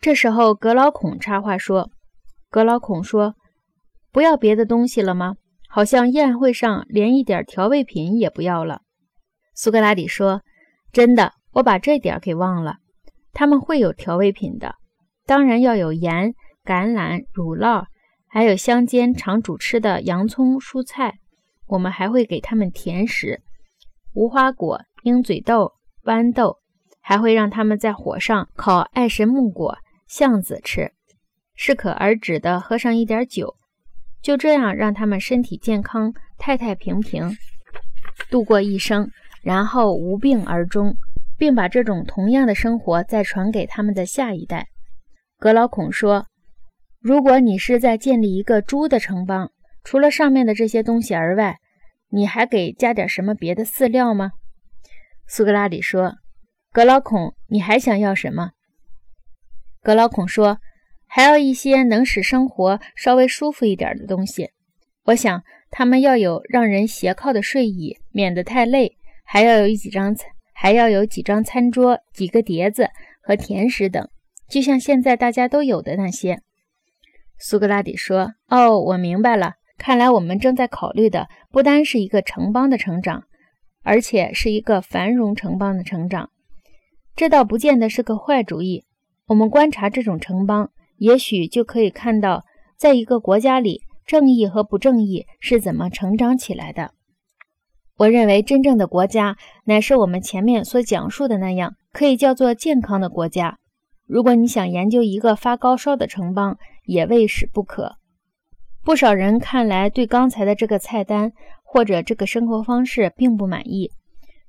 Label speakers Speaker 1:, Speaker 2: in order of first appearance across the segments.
Speaker 1: 这时候，格老孔插话说：“格老孔说，不要别的东西了吗？好像宴会上连一点调味品也不要了。”苏格拉底说：“真的，我把这点给忘了。他们会有调味品的，当然要有盐、橄榄、乳酪，还有乡间常煮吃的洋葱、蔬菜。我们还会给他们甜食，无花果、鹰嘴豆、豌豆，还会让他们在火上烤爱神木果。”巷子吃，适可而止的喝上一点酒，就这样让他们身体健康、太太平平度过一生，然后无病而终，并把这种同样的生活再传给他们的下一代。格老孔说：“如果你是在建立一个猪的城邦，除了上面的这些东西而外，你还给加点什么别的饲料吗？”苏格拉底说：“格老孔，你还想要什么？”格老孔说：“还要一些能使生活稍微舒服一点的东西。我想他们要有让人斜靠的睡椅，免得太累；还要有几张，还要有几张餐桌、几个碟子和甜食等，就像现在大家都有的那些。”苏格拉底说：“哦，我明白了。看来我们正在考虑的不单是一个城邦的成长，而且是一个繁荣城邦的成长。这倒不见得是个坏主意。”我们观察这种城邦，也许就可以看到，在一个国家里，正义和不正义是怎么成长起来的。我认为，真正的国家乃是我们前面所讲述的那样，可以叫做健康的国家。如果你想研究一个发高烧的城邦，也未使不可。不少人看来对刚才的这个菜单或者这个生活方式并不满意。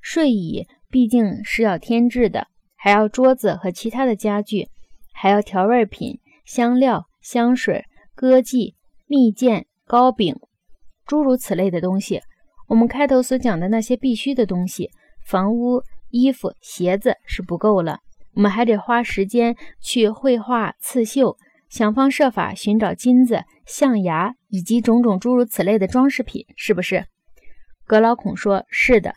Speaker 1: 睡椅毕竟是要添置的。还要桌子和其他的家具，还要调味品、香料、香水、歌妓、蜜饯、糕饼，诸如此类的东西。我们开头所讲的那些必须的东西，房屋、衣服、鞋子是不够了。我们还得花时间去绘画、刺绣，想方设法寻找金子、象牙以及种种诸如此类的装饰品，是不是？格老孔说：“是的。”